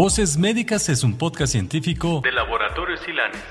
Voces Médicas es un podcast científico de Laboratorio Silanes.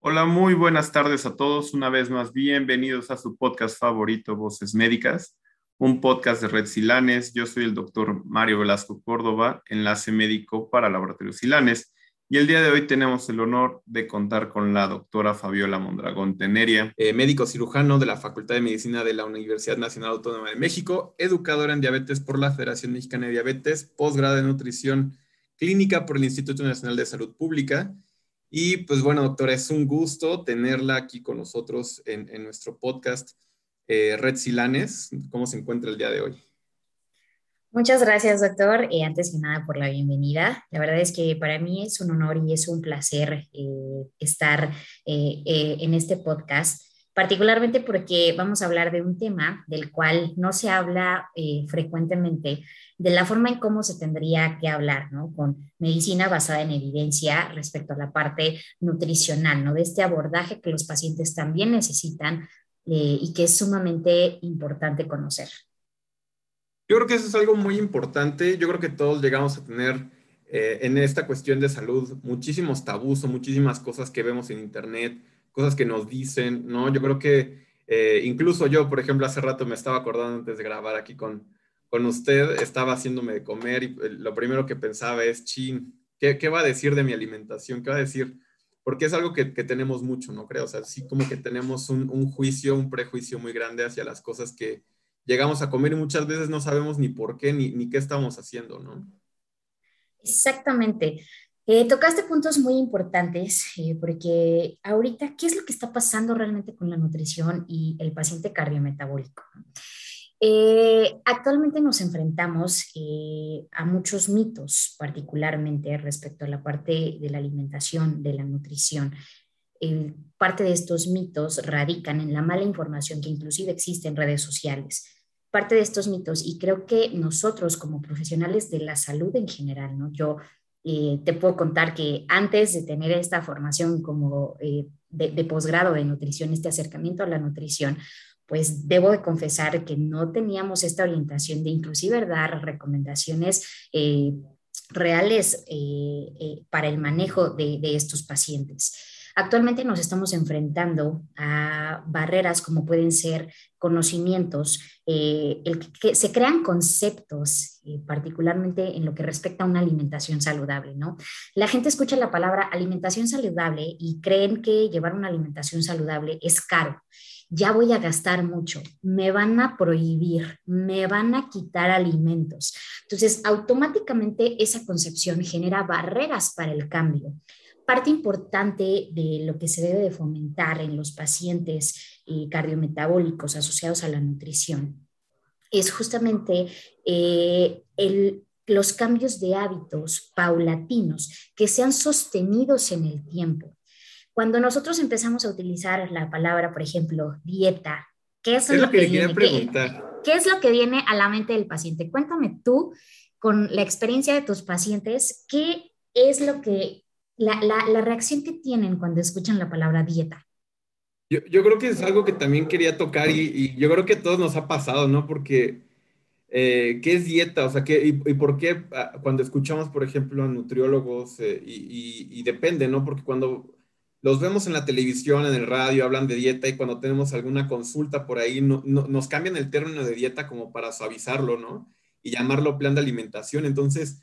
Hola, muy buenas tardes a todos. Una vez más, bienvenidos a su podcast favorito, Voces Médicas, un podcast de Red Silanes. Yo soy el doctor Mario Velasco Córdoba, enlace médico para Laboratorio Silanes. Y el día de hoy tenemos el honor de contar con la doctora Fabiola Mondragón Teneria, eh, médico cirujano de la Facultad de Medicina de la Universidad Nacional Autónoma de México, educadora en diabetes por la Federación Mexicana de Diabetes, posgrado en nutrición clínica por el Instituto Nacional de Salud Pública. Y pues bueno, doctora, es un gusto tenerla aquí con nosotros en, nuestro podcast eh, Red Silanes. ¿Cómo se encuentra el día de hoy? Muchas gracias, doctor. y antes que nada, por la bienvenida. La verdad es que para mí es un honor y es un placer eh, estar eh, eh, en este podcast, particularmente porque vamos a hablar de un tema del cual no se habla frecuentemente, de la forma en cómo se tendría que hablar, ¿no? Con medicina basada en evidencia respecto a la parte nutricional, ¿no? De este abordaje que los pacientes también necesitan y que es sumamente importante conocer. Yo creo que eso es algo muy importante. Yo creo que todos llegamos a tener eh, en esta cuestión de salud muchísimos tabús o muchísimas cosas que vemos en internet, cosas que nos dicen, ¿no? Yo creo que eh, incluso yo, por ejemplo, hace rato me estaba acordando antes de grabar aquí con, con usted, estaba haciéndome de comer y eh, lo primero que pensaba es, chin, ¿qué, ¿qué, va a decir de mi alimentación? ¿Qué va a decir? Porque es algo que, que tenemos mucho, ¿no creo? O sea, sí como que tenemos un, un juicio, un prejuicio muy grande hacia las cosas que, llegamos a comer y muchas veces no sabemos ni por qué ni, qué estamos haciendo, ¿no? Exactamente. Eh, tocaste puntos muy importantes eh, porque ahorita, ¿qué es lo que está pasando realmente con la nutrición y el paciente cardiometabólico? Eh, actualmente nos enfrentamos a muchos mitos, particularmente respecto a la parte de la alimentación, de la nutrición. parte de estos mitos radican en la mala información que inclusive existe en redes sociales parte de estos mitos y creo que nosotros como profesionales de la salud en general, ¿no? Yo eh, te puedo contar que antes de tener esta formación como eh, de, posgrado de nutrición, este acercamiento a la nutrición, pues debo de confesar que no teníamos esta orientación de inclusive dar recomendaciones eh, reales para el manejo de, de estos pacientes. Actualmente nos estamos enfrentando a barreras como pueden ser conocimientos, eh, el que, se crean conceptos, eh, particularmente en lo que respecta a una alimentación saludable, ¿no? La gente escucha la palabra alimentación saludable y creen que llevar una alimentación saludable es caro ya voy a gastar mucho, me van a prohibir, me van a quitar alimentos. Entonces, automáticamente esa concepción genera barreras para el cambio parte importante de lo que se debe de fomentar en los pacientes eh, cardiometabólicos asociados a la nutrición es justamente eh, los cambios de hábitos paulatinos que sean sostenidos en el tiempo. Cuando nosotros empezamos a utilizar la palabra, por ejemplo, dieta, ¿qué es, lo, que, viene, ¿qué es lo que viene a la mente del paciente? Cuéntame tú, con la experiencia de tus pacientes, ¿qué es lo que la, la, reacción que tienen cuando escuchan la palabra dieta. Yo, yo creo que es algo que también quería tocar y, y, yo creo que a todos nos ha pasado, ¿no? Porque, eh, ¿qué es dieta? O sea, ¿qué, y, por qué ah, cuando escuchamos, por ejemplo, a nutriólogos, eh, y, y, depende, ¿no? Porque cuando los vemos en la televisión, en el radio, hablan de dieta y cuando tenemos alguna consulta por ahí, no, no, nos cambian el término de dieta como para suavizarlo, ¿no? Y llamarlo plan de alimentación. Entonces,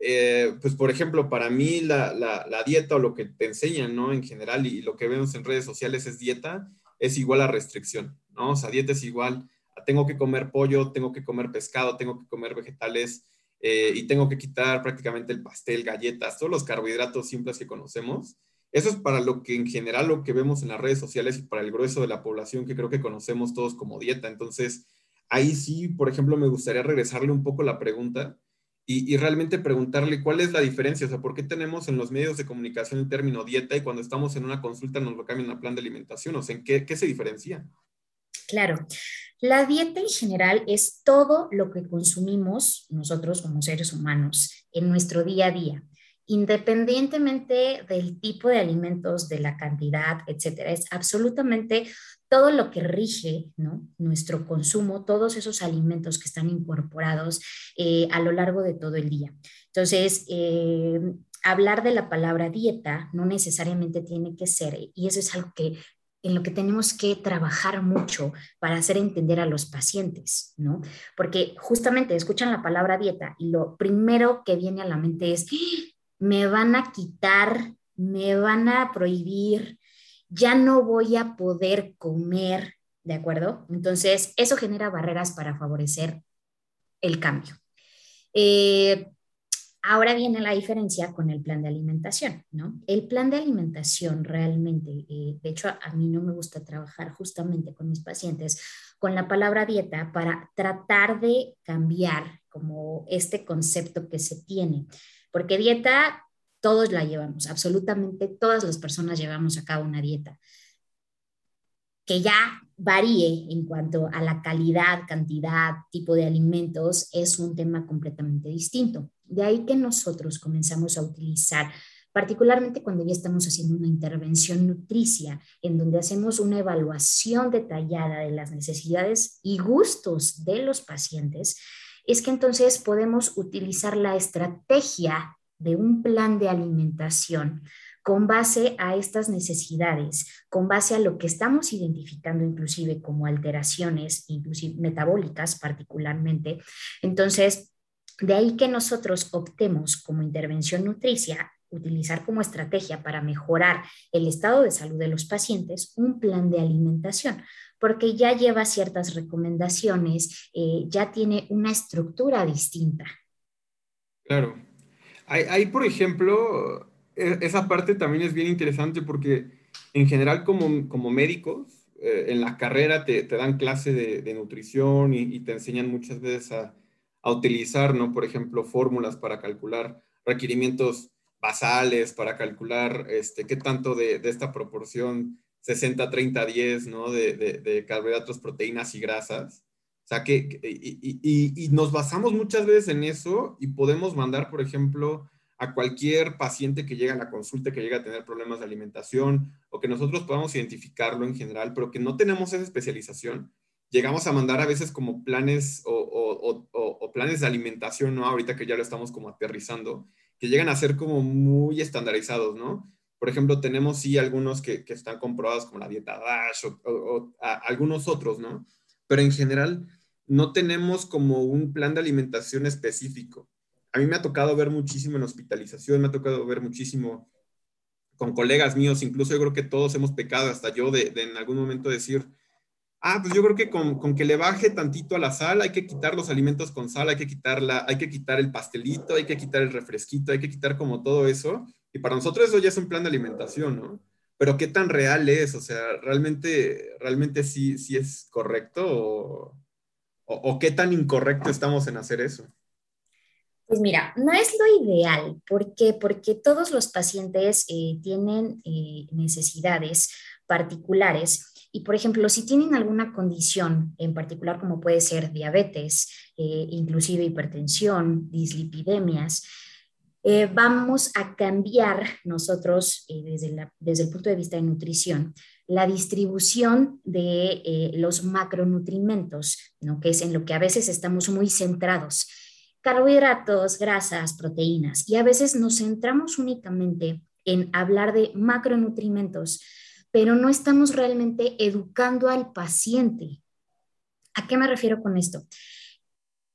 eh, pues por ejemplo, para mí la, la, dieta o lo que te enseñan, ¿no? En general y lo que vemos en redes sociales es dieta, es igual a restricción, ¿no? O sea, dieta es igual tengo que comer pollo, tengo que comer pescado, tengo que comer vegetales eh, y tengo que quitar prácticamente el pastel, galletas, todos los carbohidratos simples que conocemos. Eso es para lo que en general lo que vemos en las redes sociales y para el grueso de la población que creo que conocemos todos como dieta. Entonces, ahí sí, por ejemplo, me gustaría regresarle un poco la pregunta y, realmente preguntarle cuál es la diferencia, o sea, por qué tenemos en los medios de comunicación el término dieta y cuando estamos en una consulta nos lo cambian a plan de alimentación, o sea, ¿en qué, qué se diferencia? Claro. La dieta en general es todo lo que consumimos nosotros como seres humanos en nuestro día a día. Independientemente del tipo de alimentos, de la cantidad, etcétera. Es absolutamente todo lo que rige nuestro consumo, todos esos alimentos que están incorporados eh, a lo largo de todo el día. Entonces, eh, hablar de la palabra dieta no necesariamente tiene que ser, y eso es algo que en lo que tenemos que trabajar mucho para hacer entender a los pacientes, ¿no? Porque justamente escuchan la palabra dieta y lo primero que viene a la mente es. Me van a quitar, me van a prohibir, ya no voy a poder comer, ¿de acuerdo? Entonces, eso genera barreras para favorecer el cambio. Eh, Ahora viene la diferencia con el plan de alimentación, ¿no? El plan de alimentación realmente, eh, de hecho a, mí no me gusta trabajar justamente con mis pacientes con la palabra dieta para tratar de cambiar como este concepto que se tiene, porque dieta todos la llevamos, absolutamente todas las personas llevamos a cabo una dieta que ya varíe en cuanto a la calidad, cantidad, tipo de alimentos, es un tema completamente distinto. De ahí que nosotros comenzamos a utilizar, particularmente cuando ya estamos haciendo una intervención nutricia, en donde hacemos una evaluación detallada de las necesidades y gustos de los pacientes, es que entonces podemos utilizar la estrategia de un plan de alimentación con base a estas necesidades, con base a lo que estamos identificando inclusive como alteraciones, inclusive metabólicas particularmente. Entonces, de ahí que nosotros optemos como intervención nutricia utilizar como estrategia para mejorar el estado de salud de los pacientes un plan de alimentación, porque ya lleva ciertas recomendaciones, eh, ya tiene una estructura distinta. Claro. Hay, por ejemplo, e, esa parte también es bien interesante porque en general como, como médicos, eh, en la carrera te, te dan clase de, nutrición y, te enseñan muchas veces a, a, utilizar, ¿no? Por ejemplo, fórmulas para calcular requerimientos basales, para calcular este, qué tanto de, de esta proporción 60, 30, 10, ¿no? De, de, carbohidratos, proteínas y grasas. O sea, que, y, y, y nos basamos muchas veces en eso y podemos mandar, por ejemplo, a cualquier paciente que llega a la consulta, que llega a tener problemas de alimentación o que nosotros podamos identificarlo en general, pero que no tenemos esa especialización, llegamos a mandar a veces como planes o, planes de alimentación, ¿no? Ahorita que ya lo estamos como aterrizando, que llegan a ser como muy estandarizados, ¿no? Por ejemplo, tenemos sí algunos que, están comprobados como la dieta DASH o, algunos otros, ¿no? Pero en general no tenemos como un plan de alimentación específico a mí me ha tocado ver muchísimo en hospitalización, me ha tocado ver muchísimo con colegas míos, incluso yo creo que todos hemos pecado, hasta yo, de, en algún momento decir, ah, pues yo creo que con, que le baje tantito a la sal, hay que quitar los alimentos con sal, hay que, quitarla, hay que quitar el pastelito, hay que quitar el refresquito, hay que quitar como todo eso. Y para nosotros eso ya es un plan de alimentación, ¿no? Pero qué tan real es, o sea, realmente, realmente sí, sí es correcto o, o qué tan incorrecto estamos en hacer eso. Pues mira, no es lo ideal. ¿Por qué? Porque todos los pacientes eh, tienen eh, necesidades particulares y, por ejemplo, si tienen alguna condición en particular, como puede ser diabetes, eh, inclusive hipertensión, dislipidemias, vamos a cambiar nosotros desde, desde, el punto de vista de nutrición la distribución de los macronutrimentos, ¿no? que es en lo que a veces estamos muy centrados carbohidratos, grasas, proteínas. Y a veces nos centramos únicamente en hablar de macronutrimentos, pero no estamos realmente educando al paciente. ¿A qué me refiero con esto?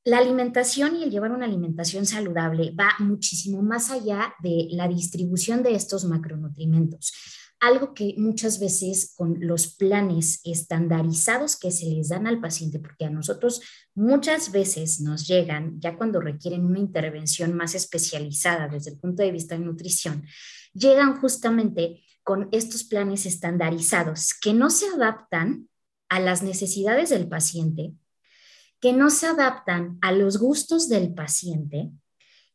La alimentación y el llevar una alimentación saludable va muchísimo más allá de la distribución de estos macronutrimentos algo que muchas veces con los planes estandarizados que se les dan al paciente, porque a nosotros muchas veces nos llegan, ya cuando requieren una intervención más especializada desde el punto de vista de nutrición, llegan justamente con estos planes estandarizados que no se adaptan a las necesidades del paciente, que no se adaptan a los gustos del paciente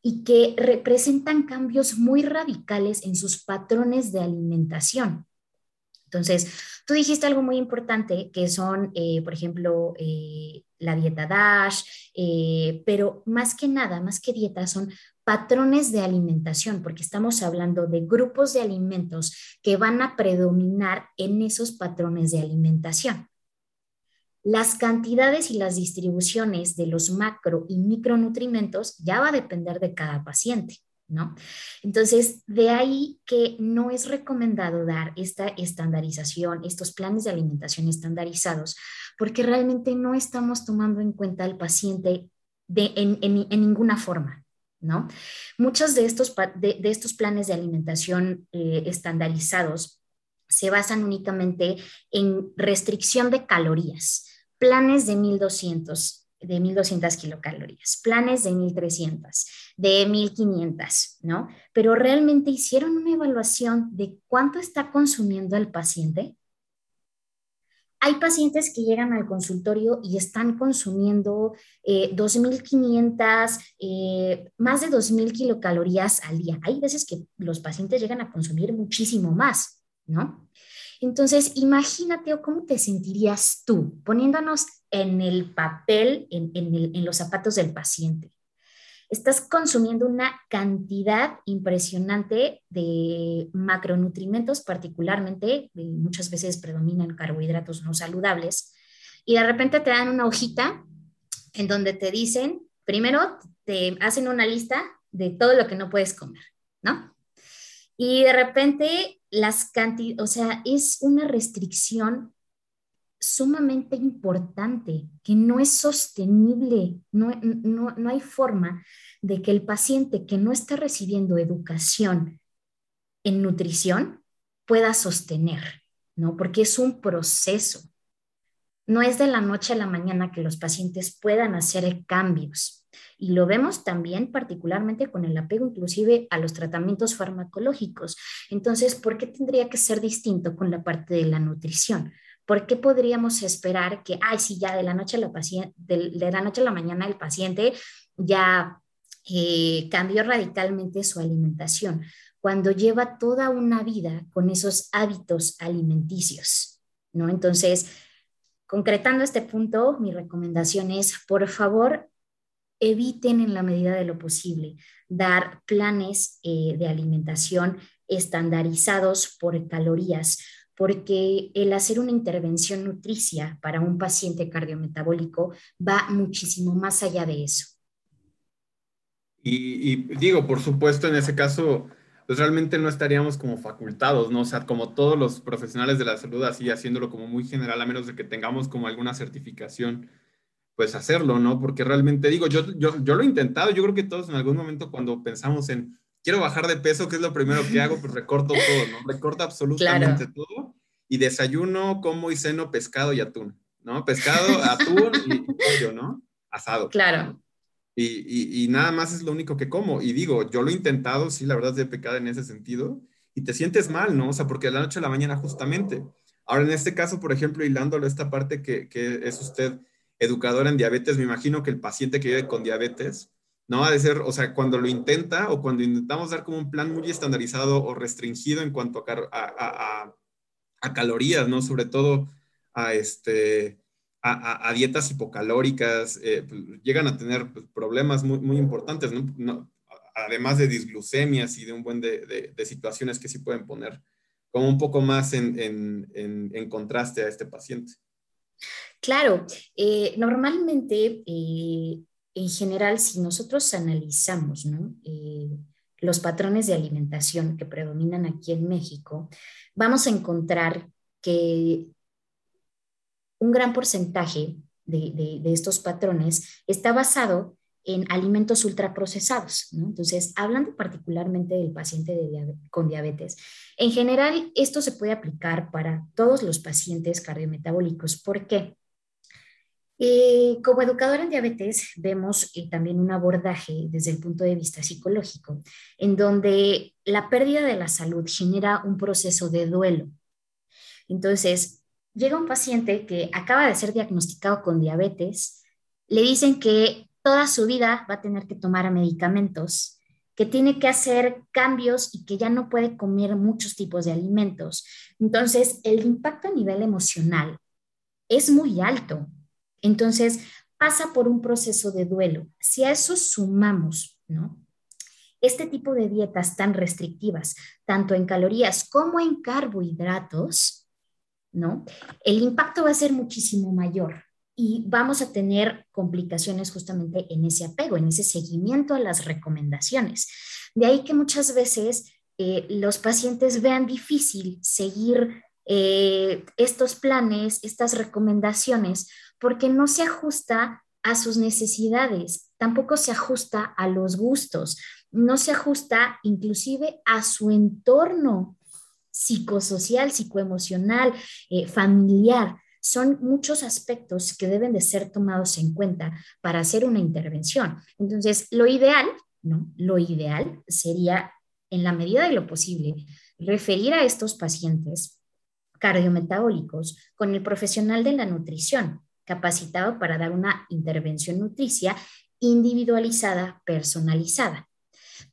y que representan cambios muy radicales en sus patrones de alimentación. Entonces, Tú dijiste algo muy importante, que son, eh, por ejemplo, la dieta DASH, pero más que nada, más que dieta, son patrones de alimentación, porque estamos hablando de grupos de alimentos que van a predominar en esos patrones de alimentación. Las cantidades y las distribuciones de los macro y micronutrimentos ya va a depender de cada paciente. ¿No? Entonces, de ahí que no es recomendado dar esta estandarización, estos planes de alimentación estandarizados, porque realmente no estamos tomando en cuenta al paciente de, en, en, ninguna forma, ¿no? Muchos de estos, de, estos planes de alimentación eh, estandarizados se basan únicamente en restricción de calorías, planes de 1200 de 1200 kilocalorías, planes de 1300, de 1500, ¿no? Pero realmente hicieron una evaluación de cuánto está consumiendo el paciente. Hay pacientes que llegan al consultorio y están consumiendo 2.500, eh, eh, más de 2.000 kilocalorías al día. Hay veces que los pacientes llegan a consumir muchísimo más, ¿no? Entonces, imagínate cómo te sentirías tú poniéndonos en el papel, en, los zapatos del paciente. Estás consumiendo una cantidad impresionante de macronutrientes, particularmente, muchas veces predominan carbohidratos no saludables, y de repente te dan una hojita en donde te dicen, primero te hacen una lista de todo lo que no puedes comer, ¿no? Y de repente las cantidades, o sea, es una restricción sumamente importante, que no es sostenible, no, no, hay forma de que el paciente que no está recibiendo educación en nutrición pueda sostener, ¿no? Porque es un proceso. No es de la noche a la mañana que los pacientes puedan hacer cambios. Y lo vemos también particularmente con el apego inclusive a los tratamientos farmacológicos. Entonces, ¿por qué tendría que ser distinto con la parte de la nutrición? ¿Por qué podríamos esperar que, ay, sí, ya de la noche a la, mañana el paciente ya eh, cambió radicalmente su alimentación, cuando lleva toda una vida con esos hábitos alimenticios, ¿no? Entonces, concretando este punto, mi recomendación es, por favor, eviten en la medida de lo posible dar planes eh, de alimentación estandarizados por calorías, porque el hacer una intervención nutricia para un paciente cardiometabólico va muchísimo más allá de eso. Y, digo, por supuesto, en ese caso, pues realmente no estaríamos como facultados, ¿no? O sea, como todos los profesionales de la salud, así haciéndolo como muy general, a menos de que tengamos como alguna certificación, pues hacerlo, ¿no? Porque realmente digo, yo, yo, yo lo he intentado, yo creo que todos en algún momento cuando pensamos en, quiero bajar de peso, ¿qué es lo primero que hago? Pues recorto todo, ¿no? Recorto absolutamente todo. Y desayuno, como y ceno pescado y atún, ¿no? Pescado, atún y pollo, ¿no? Asado. Claro. Y, y, nada más es lo único que como. Y digo, yo lo he intentado, sí, la verdad es de pecado en ese sentido. Y te sientes mal, ¿no? O sea, porque de la noche a la mañana justamente. Ahora, en este caso, por ejemplo, hilándolo esta parte que, que es usted educador en diabetes, me imagino que el paciente que vive con diabetes, no ha de ser, o sea, cuando lo intenta o cuando intentamos dar como un plan muy estandarizado o restringido en cuanto a, a, calorías, ¿no? Sobre todo a, este, a, dietas hipocalóricas, eh, pues, llegan a tener pues, problemas muy, muy importantes, ¿no? Además de disglucemias y de un buen de, de, situaciones que sí pueden poner como un poco más en, en, en, contraste a este paciente. Claro, eh, normalmente eh, en general, si nosotros analizamos eh, los patrones de alimentación que predominan aquí en México, vamos a encontrar que un gran porcentaje de, estos patrones está basado en alimentos ultraprocesados. Entonces, hablando particularmente del paciente con diabetes, en general esto se puede aplicar para todos los pacientes cardiometabólicos. ¿Por qué? Eh, como educadora en diabetes, vemos eh, también un abordaje desde el punto de vista psicológico, en donde la pérdida de la salud genera un proceso de duelo. Entonces, llega un paciente que acaba de ser diagnosticado con diabetes, le dicen que toda su vida va a tener que tomar medicamentos, que tiene que hacer cambios y que ya no puede comer muchos tipos de alimentos. Entonces, el impacto a nivel emocional es muy alto. Entonces, pasa por un proceso de duelo. Si a eso sumamos, ¿no? Este tipo de dietas tan restrictivas, tanto en calorías como en carbohidratos, ¿no? El impacto va a ser muchísimo mayor y vamos a tener complicaciones justamente en ese apego, en ese seguimiento a las recomendaciones. De ahí que muchas veces eh, los pacientes vean difícil seguir eh, estos planes, estas recomendaciones, porque no se ajusta a sus necesidades, tampoco se ajusta a los gustos, no se ajusta inclusive a su entorno psicosocial, psicoemocional, eh, familiar. Son muchos aspectos que deben de ser tomados en cuenta para hacer una intervención. Entonces, lo ideal, ¿no? Lo ideal sería, en la medida de lo posible, referir a estos pacientes cardiometabólicos con el profesional de la nutrición, capacitado para dar una intervención nutricia individualizada, personalizada.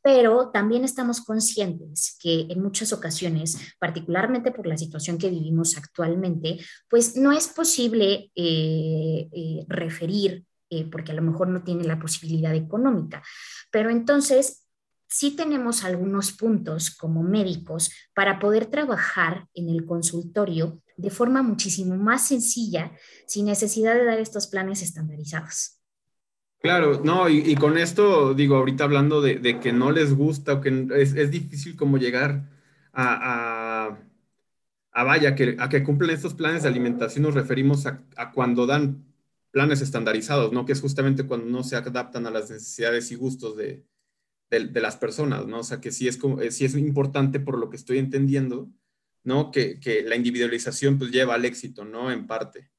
Pero también estamos conscientes que en muchas ocasiones, particularmente por la situación que vivimos actualmente, pues no es posible eh, eh, referir, eh, porque a lo mejor no tiene la posibilidad económica, pero entonces sí tenemos algunos puntos como médicos para poder trabajar en el consultorio de forma muchísimo más sencilla, sin necesidad de dar estos planes estandarizados. Claro, no, y, con esto digo, ahorita hablando de, que no les gusta o que es, difícil como llegar a, a, vaya, que, a que cumplen estos planes de alimentación, nos referimos a, cuando dan planes estandarizados, ¿no? Que es justamente cuando no se adaptan a las necesidades y gustos de, de, las personas, ¿no? O sea, que sí es, como, sí es importante por lo que estoy entendiendo, ¿no? Que, que la individualización pues lleva al éxito, ¿no? En parte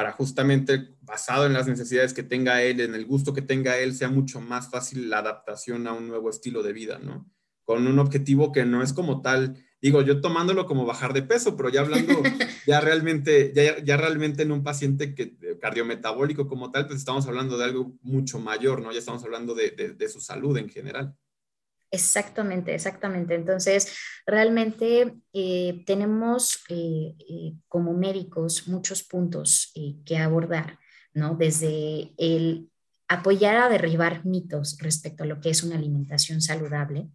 para justamente basado en las necesidades que tenga él, en el gusto que tenga él, sea mucho más fácil la adaptación a un nuevo estilo de vida, ¿no? Con un objetivo que no es como tal, digo, yo tomándolo como bajar de peso, pero ya hablando ya realmente, ya, ya realmente en un paciente que, cardiometabólico como tal, pues estamos hablando de algo mucho mayor, ¿no? Ya estamos hablando de, de su salud en general. Exactamente, exactamente. Entonces, realmente eh, tenemos eh, eh, como médicos muchos puntos que abordar, ¿no? Desde el apoyar a derribar mitos respecto a lo que es una alimentación saludable.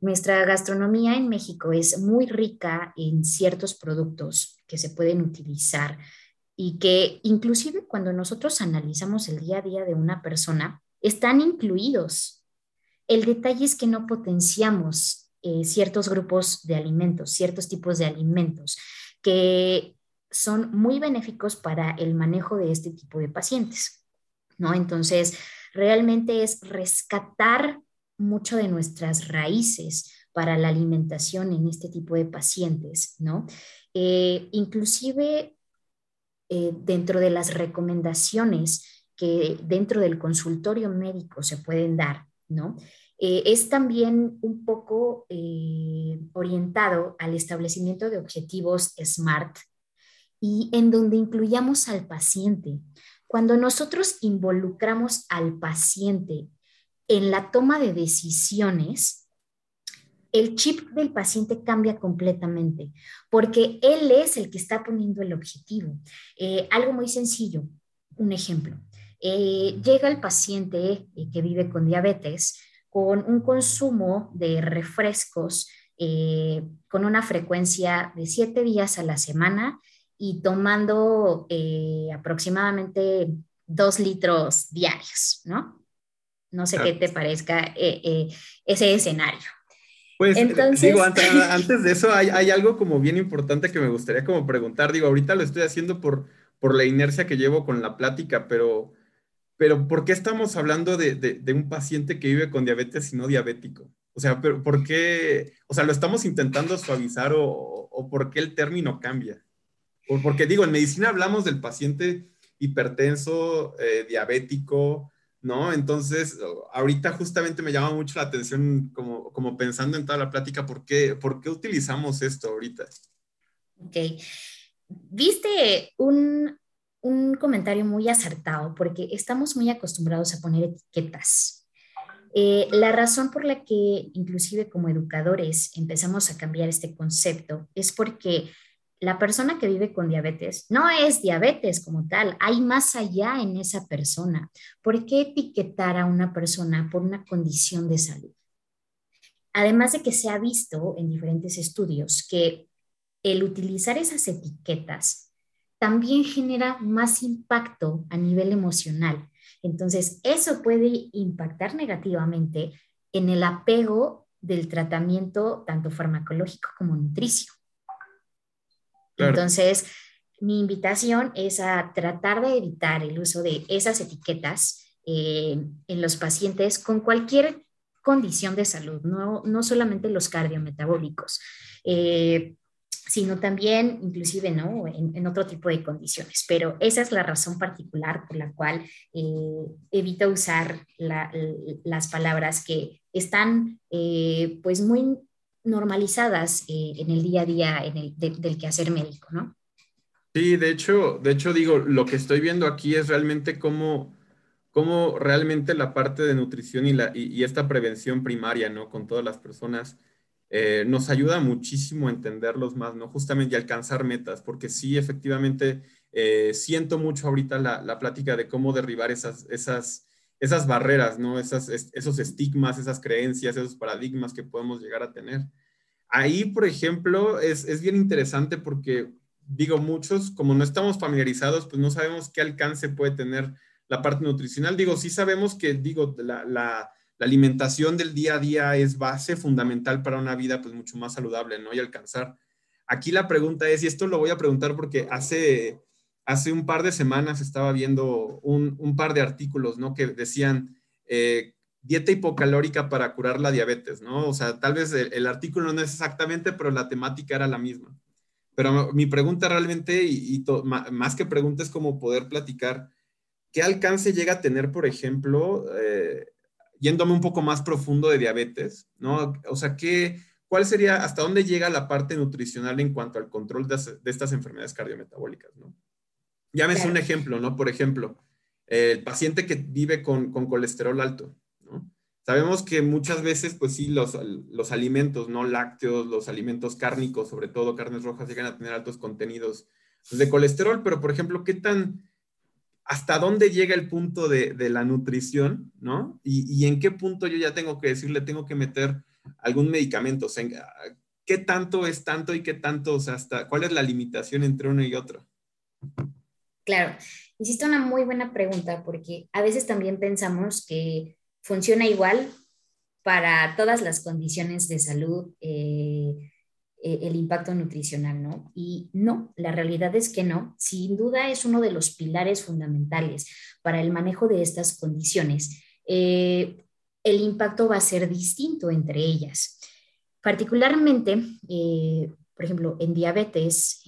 Nuestra gastronomía en México es muy rica en ciertos productos que se pueden utilizar y que inclusive cuando nosotros analizamos el día a día de una persona, están incluidos el detalle es que no potenciamos eh, ciertos grupos de alimentos, ciertos tipos de alimentos que son muy benéficos para el manejo de este tipo de pacientes, ¿no? Entonces, realmente es rescatar mucho de nuestras raíces para la alimentación en este tipo de pacientes, ¿no? Eh, inclusive eh, dentro de las recomendaciones que dentro del consultorio médico se pueden dar, ¿no? Eh, es también un poco eh, orientado al establecimiento de objetivos SMART y en donde incluyamos al paciente. Cuando nosotros involucramos al paciente en la toma de decisiones, el chip del paciente cambia completamente, porque él es el que está poniendo el objetivo. Eh, algo muy sencillo, un ejemplo. Llega el paciente que vive con diabetes con un consumo de refrescos eh, con una frecuencia de siete días a la semana y tomando eh, aproximadamente dos litros diarios, ¿no? No sé qué te parezca eh, ese escenario. Pues digo, antes, de eso hay, hay, algo como bien importante que me gustaría como preguntar. Digo, ahorita lo estoy haciendo por, por la inercia que llevo con la plática, pero pero ¿por qué estamos hablando de, un paciente que vive con diabetes y no diabético? O sea, ¿por qué? O sea, ¿lo estamos intentando suavizar o, por qué el término cambia? porque digo, en medicina hablamos del paciente hipertenso, eh, diabético, ¿no? Entonces, ahorita justamente me llama mucho la atención, como, como pensando en toda la plática, ¿por qué, ¿por qué utilizamos esto ahorita? Ok. Viste un, un comentario muy acertado porque estamos muy acostumbrados a poner etiquetas. Eh, la razón por la que inclusive como educadores empezamos a cambiar este concepto es porque la persona que vive con diabetes no es diabetes como tal, hay más allá en esa persona. ¿Por qué etiquetar a una persona por una condición de salud? Además de que se ha visto en diferentes estudios que el utilizar esas etiquetas también genera más impacto a nivel emocional. Entonces, eso puede impactar negativamente en el apego del tratamiento tanto farmacológico como nutricio. Entonces, mi invitación es a tratar de evitar el uso de esas etiquetas eh, en los pacientes con cualquier condición de salud, no, no solamente los cardiometabólicos, eh, sino también inclusive ¿no? En, otro tipo de condiciones. Pero esa es la razón particular por la cual eh, evito usar las palabras que están pues muy normalizadas eh, en el día a día en el, del quehacer médico, ¿no? Sí, de hecho, de hecho digo, lo que estoy viendo aquí es realmente cómo, cómo realmente la parte de nutrición y, la, y, esta prevención primaria, ¿no? Con todas las personas, eh, nos ayuda muchísimo a entenderlos más, ¿no? Justamente y alcanzar metas, porque sí, efectivamente, eh, siento mucho ahorita la, la, plática de cómo derribar esas, esas, esas barreras, ¿no? Esas, esos estigmas, esas creencias, esos paradigmas que podemos llegar a tener. Ahí, por ejemplo, es, es bien interesante porque, digo, muchos, como no estamos familiarizados, pues no sabemos qué alcance puede tener la parte nutricional. Digo, sí sabemos que, digo, la, la, la alimentación del día a día es base fundamental para una vida, pues mucho más saludable, ¿no? Y alcanzar. Aquí la pregunta es, y esto lo voy a preguntar porque hace hace un par de semanas estaba viendo un, par de artículos, ¿no? Que decían eh, dieta hipocalórica para curar la diabetes, ¿no? O sea, tal vez el, artículo no es exactamente, pero la temática era la misma. Pero mi pregunta realmente, y, más que pregunta, es como poder platicar, ¿qué alcance llega a tener, por ejemplo, eh, yéndome un poco más profundo de diabetes, ¿no? O sea, ¿qué, ¿cuál sería, hasta dónde llega la parte nutricional en cuanto al control de, de estas enfermedades cardiometabólicas, ¿no? Llámese un ejemplo, ¿no? Por ejemplo, el paciente que vive con, colesterol alto, ¿no? Sabemos que muchas veces, pues sí, los, los, alimentos no lácteos, los alimentos cárnicos, sobre todo carnes rojas, llegan a tener altos contenidos pues, de colesterol, pero por ejemplo, ¿qué tan, hasta dónde llega el punto de, la nutrición, ¿no? Y, en qué punto yo ya tengo que decirle, tengo que meter algún medicamento, sea, ¿qué tanto es tanto y qué tanto, o sea, hasta, cuál es la limitación entre uno y otro? Claro, hiciste una muy buena pregunta porque a veces también pensamos que funciona igual para todas las condiciones de salud eh, eh, el impacto nutricional, ¿no? Y no, la realidad es que no. Sin duda es uno de los pilares fundamentales para el manejo de estas condiciones. Eh, el impacto va a ser distinto entre ellas. Particularmente, por ejemplo, en diabetes,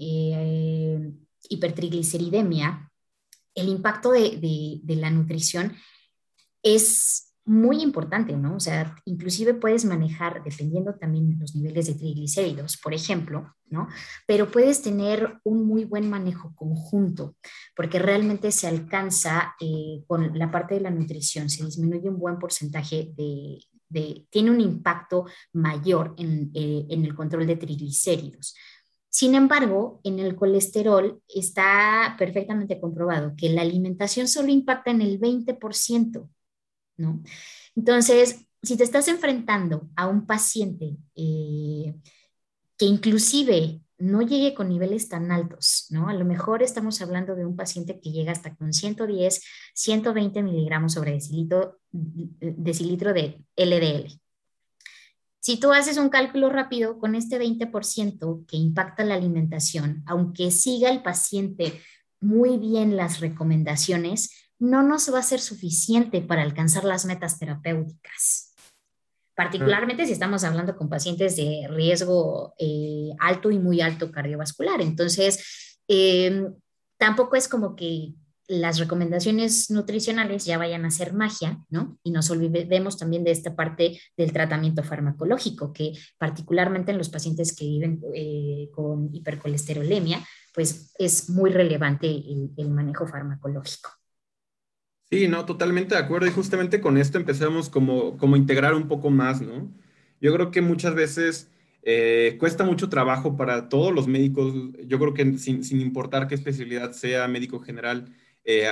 hipertrigliceridemia, el impacto de, la nutrición es muy importante, ¿no? O sea, inclusive puedes manejar, dependiendo también los niveles de triglicéridos, por ejemplo, ¿no? Pero puedes tener un muy buen manejo conjunto, porque realmente se alcanza eh, con la parte de la nutrición, se disminuye un buen porcentaje de, tiene un impacto mayor en, eh, en el control de triglicéridos. Sin embargo, en el colesterol está perfectamente comprobado que la alimentación solo impacta en el 20%, Entonces, si te estás enfrentando a un paciente eh, que inclusive no llegue con niveles tan altos, ¿no? A lo mejor estamos hablando de un paciente que llega hasta con 110, 120 miligramos sobre decilitro, decilitro de LDL, si tú haces un cálculo rápido con este 20% que impacta la alimentación, aunque siga el paciente muy bien las recomendaciones, no nos va a ser suficiente para alcanzar las metas terapéuticas. Particularmente si estamos hablando con pacientes de riesgo eh, alto y muy alto cardiovascular. Entonces, em, tampoco es como que las recomendaciones nutricionales ya vayan a ser magia, ¿no? Y nos olvidemos también de esta parte del tratamiento farmacológico, que particularmente en los pacientes que viven eh, con hipercolesterolemia, pues es muy relevante el, manejo farmacológico. Sí, no, totalmente de acuerdo. Y justamente con esto empezamos como, como integrar un poco más, ¿no? Yo creo que muchas veces eh, cuesta mucho trabajo para todos los médicos, yo creo que sin, sin importar qué especialidad sea, médico general, eh,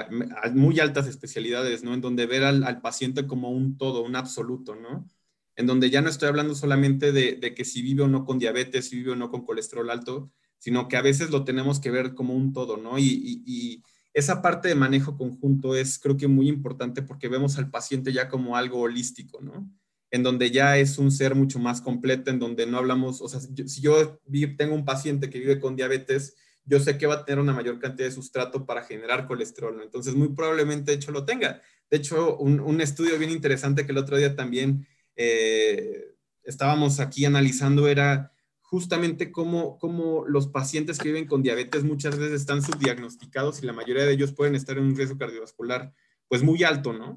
muy altas especialidades, ¿no? En donde ver al, al, paciente como un todo, un absoluto, ¿no? En donde ya no estoy hablando solamente de, de, que si vive o no con diabetes, si vive o no con colesterol alto, sino que a veces lo tenemos que ver como un todo, ¿no? y, y, y esa parte de manejo conjunto es creo que muy importante porque vemos al paciente ya como algo holístico, ¿no? En donde ya es un ser mucho más completo, en donde no hablamos, o sea, si yo tengo un paciente que vive con diabetes, yo sé que va a tener una mayor cantidad de sustrato para generar colesterol, ¿no? Entonces, muy probablemente, de hecho, lo tenga. De hecho, un, un estudio bien interesante que el otro día también eh, estábamos aquí analizando era justamente cómo, cómo, los pacientes que viven con diabetes muchas veces están subdiagnosticados y la mayoría de ellos pueden estar en un riesgo cardiovascular pues muy alto, ¿no?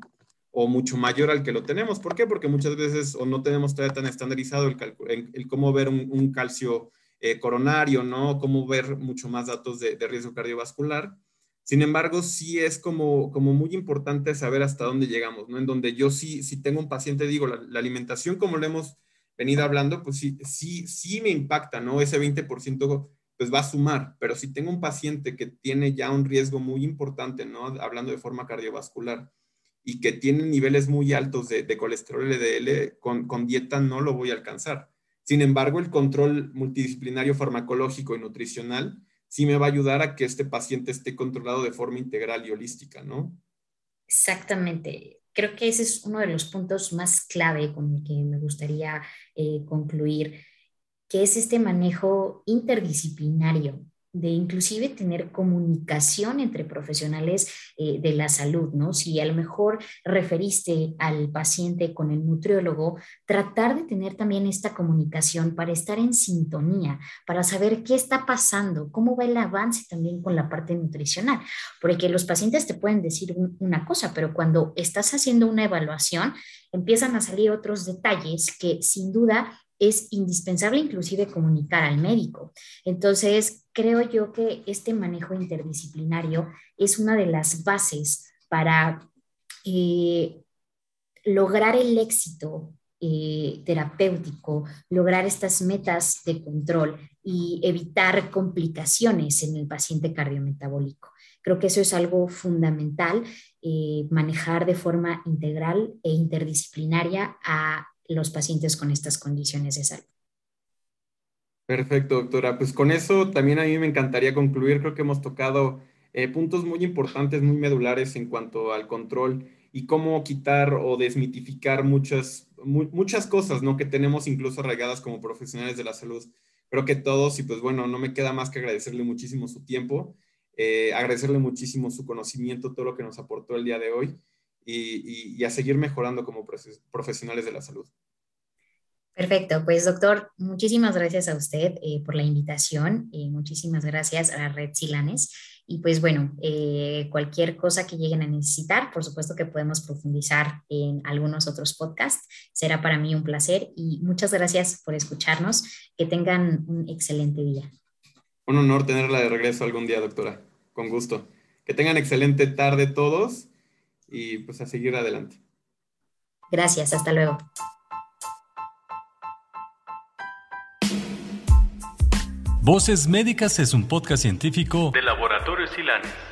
O mucho mayor al que lo tenemos. ¿Por qué? Porque muchas veces o no tenemos todavía tan estandarizado el, el cómo ver un, un calcio eh, coronario, ¿no? Cómo ver mucho más datos de, de, riesgo cardiovascular. Sin embargo, sí es como, como muy importante saber hasta dónde llegamos, ¿no? En donde yo sí, si tengo un paciente, digo, la, la alimentación, como lo hemos venido hablando, pues sí, sí, sí me impacta, ¿no? Ese 20% pues va a sumar, pero si tengo un paciente que tiene ya un riesgo muy importante, ¿no? Hablando de forma cardiovascular y que tiene niveles muy altos de, colesterol LDL, con, con, dieta no lo voy a alcanzar. Sin embargo, el control multidisciplinario farmacológico y nutricional sí me va a ayudar a que este paciente esté controlado de forma integral y holística, ¿no? Exactamente creo que ese es uno de los puntos más clave con el que me gustaría eh, concluir, que es este manejo interdisciplinario de inclusive tener comunicación entre profesionales eh, de la salud, ¿no? Si a lo mejor referiste al paciente con el nutriólogo, tratar de tener también esta comunicación para estar en sintonía, para saber qué está pasando, cómo va el avance también con la parte nutricional, porque los pacientes te pueden decir una cosa, pero cuando estás haciendo una evaluación, empiezan a salir otros detalles que sin duda es indispensable inclusive comunicar al médico. Entonces, creo yo que este manejo interdisciplinario es una de las bases para eh, lograr el éxito eh, terapéutico, lograr estas metas de control y evitar complicaciones en el paciente cardiometabólico. Creo que eso es algo fundamental, eh, manejar de forma integral e interdisciplinaria a los pacientes con estas condiciones de salud. Perfecto, doctora. Pues con eso también a mí me encantaría concluir. Creo que hemos tocado eh, puntos muy importantes, muy medulares en cuanto al control y cómo quitar o desmitificar muchas, mu muchas cosas, ¿no? Que tenemos incluso arraigadas como profesionales de la salud. Creo que todos, y pues bueno, no me queda más que agradecerle muchísimo su tiempo, eh, agradecerle muchísimo su conocimiento, todo lo que nos aportó el día de hoy y, y, a seguir mejorando como profesionales de la salud. Perfecto, pues doctor, muchísimas gracias a usted eh, por la invitación, y muchísimas gracias a la red Silanes y pues bueno, eh, cualquier cosa que lleguen a necesitar, por supuesto que podemos profundizar en algunos otros podcasts, será para mí un placer y muchas gracias por escucharnos, que tengan un excelente día. Un honor tenerla de regreso algún día, doctora, con gusto. Que tengan excelente tarde todos y pues a seguir adelante. Gracias, hasta luego. Voces Médicas es un podcast científico de Laboratorios Silanes.